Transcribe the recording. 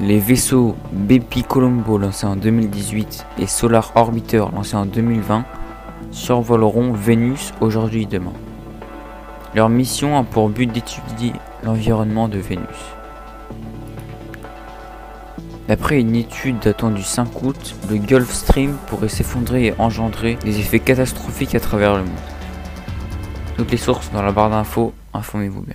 Les vaisseaux Bepi Colombo lancés en 2018 et Solar Orbiter lancés en 2020 survoleront Vénus aujourd'hui et demain. Leur mission a pour but d'étudier l'environnement de Vénus. D'après une étude datant du 5 août, le Gulf Stream pourrait s'effondrer et engendrer des effets catastrophiques à travers le monde. Toutes les sources dans la barre d'infos, informez-vous bien.